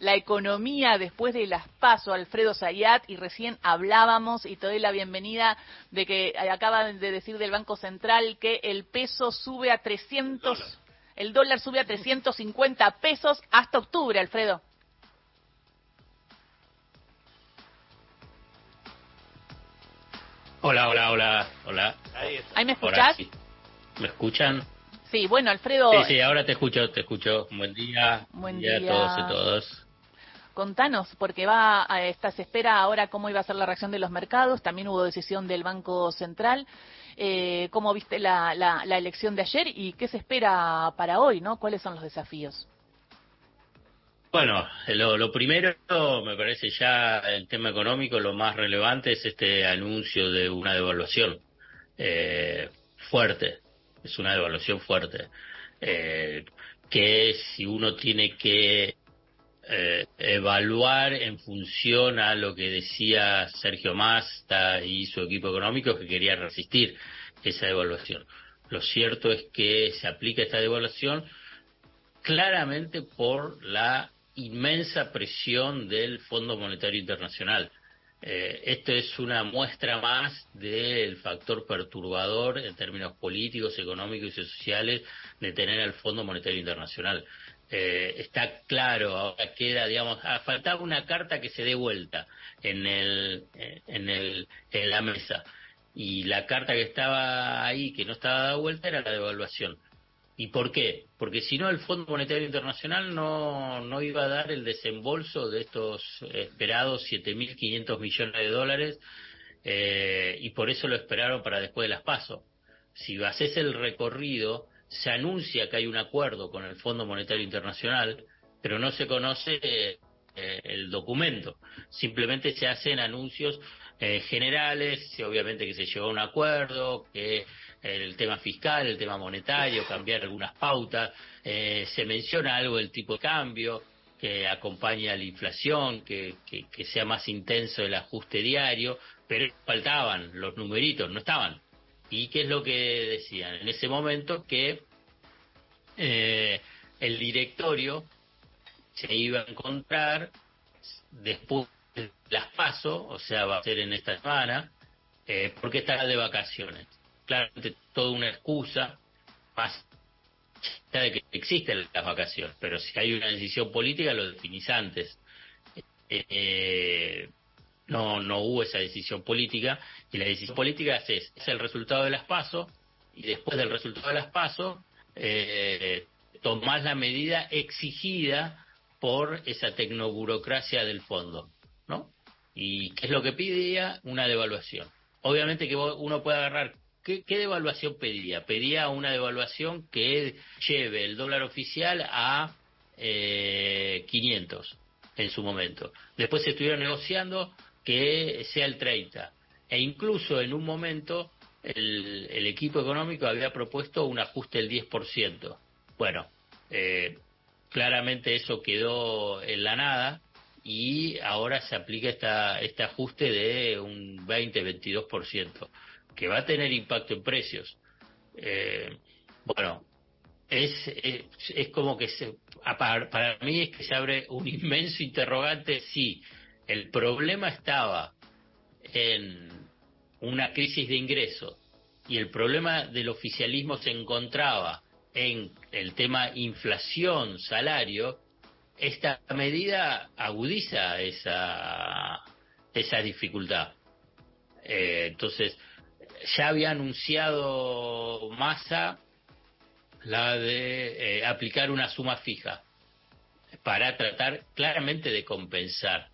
la economía después de las paso, Alfredo Zayat, y recién hablábamos y te doy la bienvenida de que acaban de decir del Banco Central que el peso sube a 300, el dólar sube a 350 pesos hasta octubre, Alfredo. Hola, hola, hola, hola. ¿Ahí me escuchás? ¿Me escuchan? Sí, bueno, Alfredo. Sí, sí, ahora te escucho, te escucho. Buen día. Buen día. a todos y todas. Contanos, porque va a esta, se espera ahora cómo iba a ser la reacción de los mercados, también hubo decisión del Banco Central. Eh, ¿Cómo viste la, la, la elección de ayer y qué se espera para hoy, no? ¿Cuáles son los desafíos? Bueno, lo, primero, me parece ya el tema económico, lo más relevante es este anuncio de una devaluación eh, fuerte, es una devaluación fuerte, eh, que si uno tiene que eh, evaluar en función a lo que decía Sergio Masta y su equipo económico que quería resistir esa devaluación. Lo cierto es que se aplica esta devaluación claramente por la inmensa presión del Fondo Monetario Internacional. Eh, esto es una muestra más del factor perturbador en términos políticos, económicos y sociales de tener al Fondo Monetario Internacional. Eh, está claro, ahora queda, digamos, ah, faltaba una carta que se dé vuelta en, el, eh, en, el, en la mesa. Y la carta que estaba ahí, que no estaba dada vuelta, era la devaluación. ¿Y por qué? Porque si no, el Fondo Monetario Internacional no, no iba a dar el desembolso de estos esperados 7.500 millones de dólares eh, y por eso lo esperaron para después de las pasos. Si haces el recorrido, se anuncia que hay un acuerdo con el Fondo Monetario Internacional, pero no se conoce eh, el documento. Simplemente se hacen anuncios eh, generales, obviamente que se llegó a un acuerdo, que el tema fiscal, el tema monetario, cambiar algunas pautas, eh, se menciona algo del tipo de cambio que acompaña a la inflación, que, que, sea más intenso el ajuste diario, pero faltaban los numeritos, no estaban. ¿Y qué es lo que decían? En ese momento que eh, el directorio se iba a encontrar después de las pasos, o sea, va a ser en esta semana, eh, porque estaba de vacaciones claramente toda una excusa más de que existen las vacaciones, pero si hay una decisión política lo definís antes. Eh, no, no hubo esa decisión política y la decisión política es, es el resultado de las pasos y después del resultado de las pasos eh, tomás la medida exigida por esa tecnoburocracia del fondo, ¿no? ¿Y qué es lo que pedía? Una devaluación. Obviamente que uno puede agarrar ¿Qué, devaluación pedía? Pedía una devaluación que lleve el dólar oficial a eh, 500 en su momento. Después se estuvieron negociando que sea el 30. E incluso en un momento el, equipo económico había propuesto un ajuste del 10%. Bueno, eh, claramente eso quedó en la nada y ahora se aplica esta, este ajuste de un 20-22% que va a tener impacto en precios. Eh, bueno, es, es, como que se, para, mí es que se abre un inmenso interrogante si el problema estaba en una crisis de ingresos y el problema del oficialismo se encontraba en el tema inflación, salario, esta medida agudiza esa, esa dificultad. Eh, entonces, ya había anunciado Massa la de eh, aplicar una suma fija para tratar claramente de compensar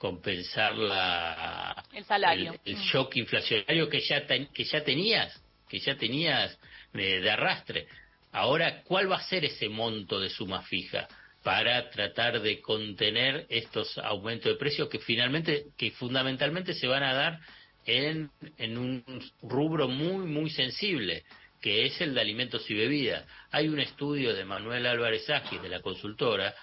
compensar la el salario el, mm. shock inflacionario que ya que ya tenías que ya tenías de, arrastre ahora cuál va a ser ese monto de suma fija para tratar de contener estos aumentos de precios que finalmente que fundamentalmente se van a dar en, en un rubro muy, muy sensible, que es el de alimentos y bebidas. Hay un estudio de Manuel Álvarez Ágil, de la consultora,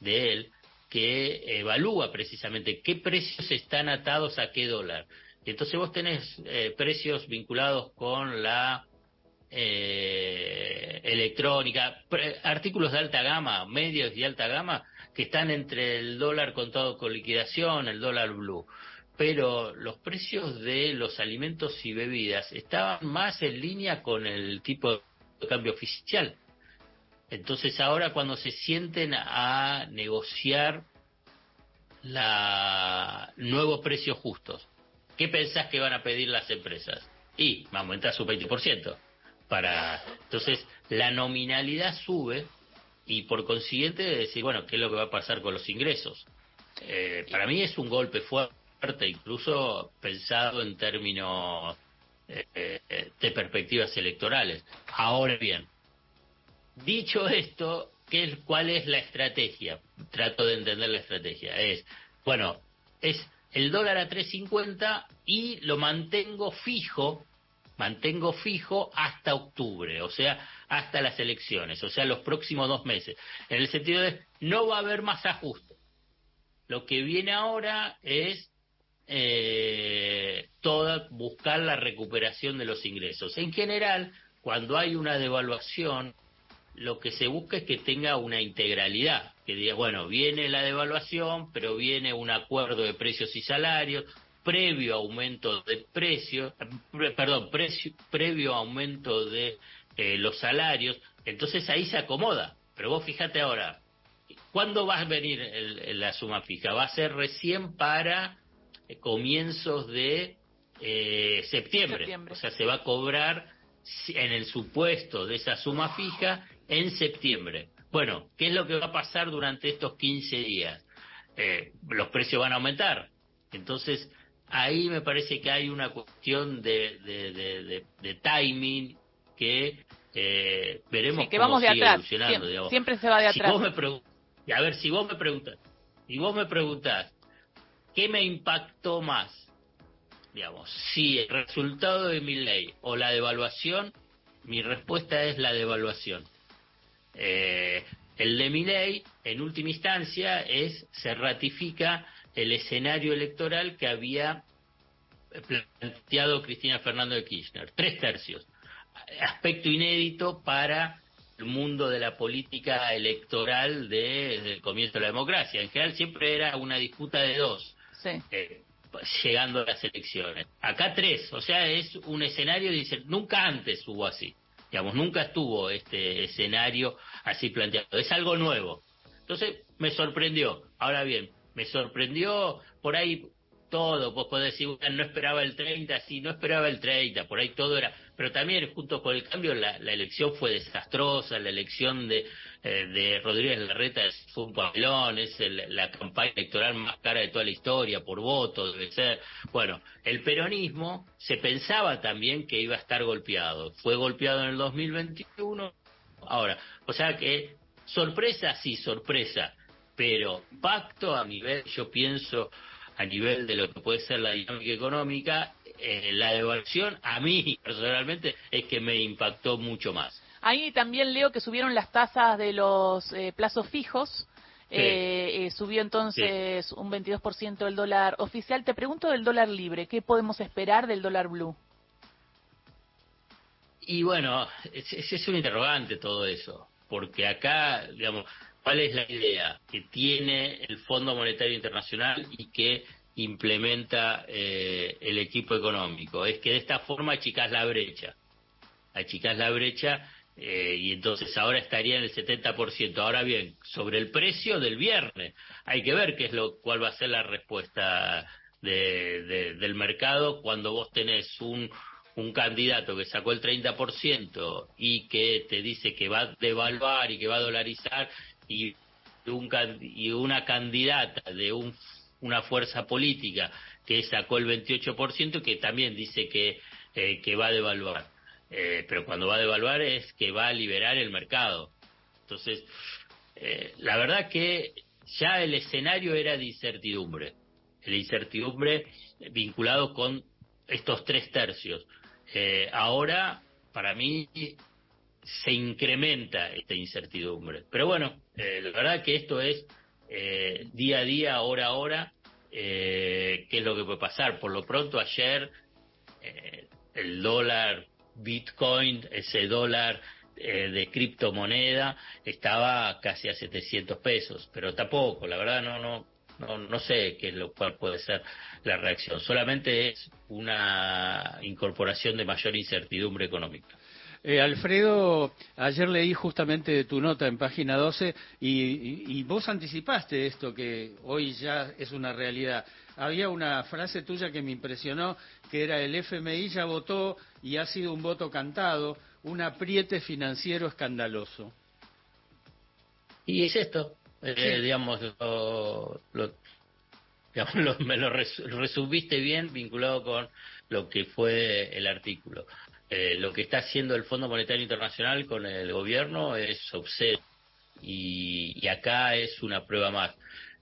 de él, que evalúa precisamente qué precios están atados a qué dólar. Entonces vos tenés eh, precios vinculados con la eh, electrónica, artículos de alta gama, medios y alta gama, que están entre el dólar contado con liquidación, el dólar blue. Pero los precios de los alimentos y bebidas estaban más en línea con el tipo de cambio oficial. Entonces ahora cuando se sienten a negociar la nuevos precios justos, ¿qué pensás que van a pedir las empresas? Y va a aumentar su 20%. Para... Entonces la nominalidad sube y por consiguiente decir, bueno, ¿qué es lo que va a pasar con los ingresos? Eh, para mí es un golpe fuerte, incluso pensado en términos eh, eh, de perspectivas electorales. Ahora bien, dicho esto, ¿qué, ¿cuál es la estrategia? Trato de entender la estrategia. Es, bueno, es el dólar a 3.50 y lo mantengo fijo mantengo fijo hasta octubre, o sea, hasta las elecciones, o sea, los próximos dos meses. En el sentido de, no va a haber más ajuste. Lo que viene ahora es eh, toda buscar la recuperación de los ingresos. En general, cuando hay una devaluación, lo que se busca es que tenga una integralidad, que diga, bueno, viene la devaluación, pero viene un acuerdo de precios y salarios, previo aumento de precios, perdón, precio, previo aumento de eh, los salarios, entonces ahí se acomoda. Pero vos fíjate ahora, ¿cuándo va a venir la suma fija? Va a ser recién para eh, comienzos de eh, septiembre. septiembre. O sea, se va a cobrar en el supuesto de esa suma fija en septiembre. Bueno, ¿qué es lo que va a pasar durante estos 15 días? los precios van a aumentar. Entonces, ahí me parece que hay una cuestión de, de, timing que eh, veremos que vamos de atrás. Siempre, se va de atrás. a ver, si vos me preguntas, si vos me preguntás, ¿qué me impactó más? Digamos, si el resultado de mi ley o la devaluación, mi respuesta es la devaluación. Eh, el de mi ley, en última instancia, es se ratifica el escenario electoral que había planteado Cristina Fernando de Kirchner. Tres tercios. Aspecto inédito para el mundo de la política electoral desde el comienzo de la democracia. En general siempre era una disputa de dos. Eh, llegando a las elecciones. Acá tres, o sea, es un escenario, dice, nunca antes hubo así, digamos, nunca estuvo este escenario así planteado, es algo nuevo. Entonces, me sorprendió. Ahora bien, me sorprendió por ahí todo, vos podés decir, no esperaba el 30, sí, no esperaba el 30, por ahí todo era, pero también junto con el cambio la, elección fue desastrosa, la elección de, eh, de Rodríguez Larreta fue un papelón, es la campaña electoral más cara de toda la historia, por voto, debe ser. Bueno, el peronismo se pensaba también que iba a estar golpeado, fue golpeado en el 2021, ahora, o sea que sorpresa, sí, sorpresa, pero pacto a nivel, yo pienso, a nivel de lo que puede ser la dinámica económica, eh, la devaluación a mí personalmente es que me impactó mucho más. Ahí también leo que subieron las tasas de los eh, plazos fijos. Eh, subió entonces un 22% el dólar oficial. Te pregunto del dólar libre, ¿qué podemos esperar del dólar blue? Y bueno, ese es un interrogante todo eso, porque acá, digamos, ¿Cuál es la idea que tiene el Fondo Monetario Internacional y que implementa eh, el equipo económico? Es que de esta forma achicás la brecha. Achicás la brecha eh, y entonces ahora estaría en el 70%. Ahora bien, sobre el precio del viernes, hay que ver qué es lo cuál va a ser la respuesta del mercado cuando vos tenés un candidato que sacó el 30% y que te dice que va a devaluar y que va a dolarizar y, un, y una candidata de un, una fuerza política que sacó el 28% que también dice que, eh, que va a devaluar. Eh, pero cuando va a devaluar es que va a liberar el mercado. Entonces, eh, la verdad que ya el escenario era de incertidumbre, el incertidumbre vinculado con estos tres tercios. ahora, para mí, se incrementa esta incertidumbre. Pero bueno, eh, la verdad que esto es eh, día a día, hora a hora, eh, qué es lo que puede pasar. Por lo pronto ayer el dólar Bitcoin, ese dólar eh, de criptomoneda estaba casi a 700 pesos, pero tampoco, la verdad no, no, no, no sé qué es lo cual puede ser la reacción. Solamente es una incorporación de mayor incertidumbre económica. Eh, Alfredo, ayer leí justamente tu nota en página 12 y, vos anticipaste esto que hoy ya es una realidad. Había una frase tuya que me impresionó, que era el FMI ya votó y ha sido un voto cantado, un apriete financiero escandaloso. Y es esto, eh, digamos, me lo resumiste bien vinculado con lo que fue el artículo. Eh, lo que está haciendo el Fondo Monetario Internacional con el gobierno es obsceno y, acá es una prueba más.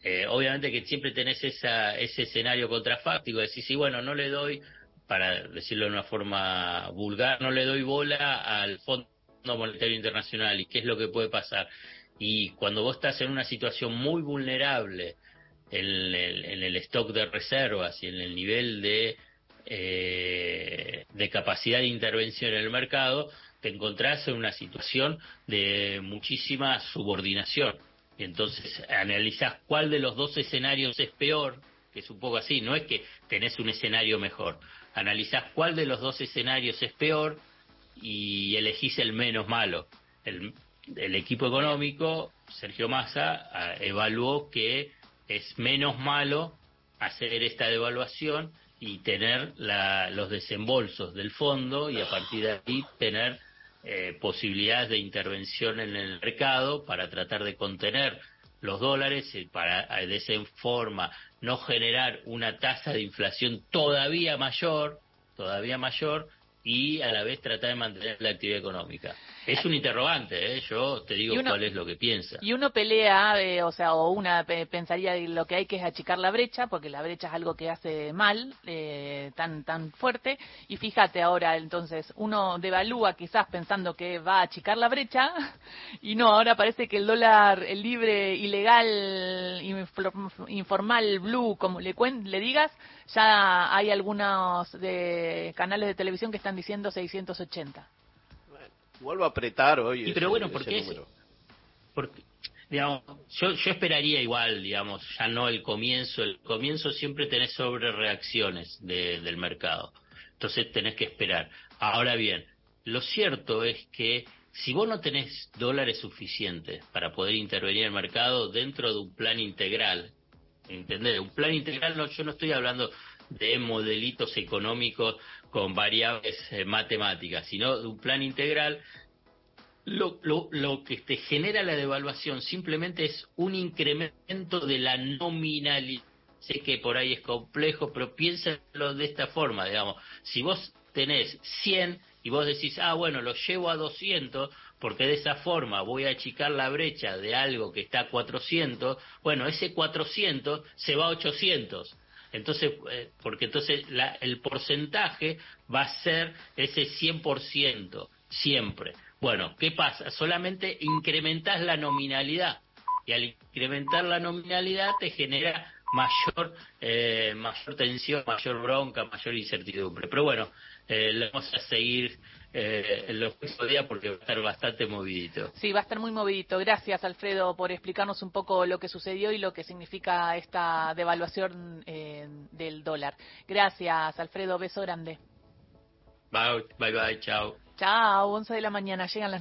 Eh, obviamente que siempre tenés esa, ese escenario contrafáctico, decís, sí, bueno, no le doy, para decirlo de una forma vulgar, no le doy bola al Fondo Monetario Internacional y qué es lo que puede pasar. Y cuando vos estás en una situación muy vulnerable en el, en el stock de reservas y en el nivel de eh, de capacidad de intervención en el mercado, te encontrás en una situación de muchísima subordinación. Y entonces analizás cuál de los dos escenarios es peor, que es un poco así, no es que tenés un escenario mejor, analizás cuál de los dos escenarios es peor y elegís el menos malo. El, el equipo económico, Sergio Massa, ah, evaluó que es menos malo hacer esta devaluación y tener los desembolsos del fondo y a partir de ahí tener eh, posibilidades de intervención en el mercado para tratar de contener los dólares y para de esa forma no generar una tasa de inflación todavía mayor, todavía mayor y a la vez tratar de mantener la actividad económica. Es un interrogante, ¿eh? yo te digo cuál es lo que piensa. Y uno pelea, eh, o sea, o una pensaría lo que hay que es achicar la brecha, porque la brecha es algo que hace mal, eh, tan tan fuerte. Y fíjate ahora, entonces, uno devalúa quizás pensando que va a achicar la brecha, y no, ahora parece que el dólar, el libre, ilegal, informal, blue, como le, le digas, ya hay algunos de canales de televisión que están diciendo 680 vuelvo a apretar hoy. Pero bueno, porque, porque digamos, yo, yo esperaría igual, digamos, ya no el comienzo. El comienzo siempre tenés sobre reacciones del mercado. Entonces tenés que esperar. Ahora bien, lo cierto es que si vos no tenés dólares suficientes para poder intervenir en el mercado dentro de un plan integral, ¿entendés? Un plan integral, no, yo no estoy hablando de modelitos económicos con variables eh, matemáticas, sino de un plan integral, lo, lo, lo, que te genera la devaluación simplemente es un incremento de la nominalidad. Sé que por ahí es complejo, pero piénsalo de esta forma, digamos. Si vos tenés 100 y vos decís, ah, bueno, lo llevo a 200, porque de esa forma voy a achicar la brecha de algo que está a 400, bueno, ese 400 se va a 800. Entonces, eh, porque entonces la, el porcentaje va a ser ese 100%, siempre. Bueno, ¿qué pasa? Solamente incrementas la nominalidad. Y al incrementar la nominalidad te genera mayor, eh, mayor tensión, mayor bronca, mayor incertidumbre. Pero bueno, eh, vamos a seguir eh, en los próximos días porque va a estar bastante movidito. Sí, va a estar muy movidito. Gracias, Alfredo, por explicarnos un poco lo que sucedió y lo que significa esta devaluación eh, del dólar. Gracias, Alfredo. Beso grande. Bye, bye, bye. Chao. Chao, 11 de la mañana. Llegan las noticias.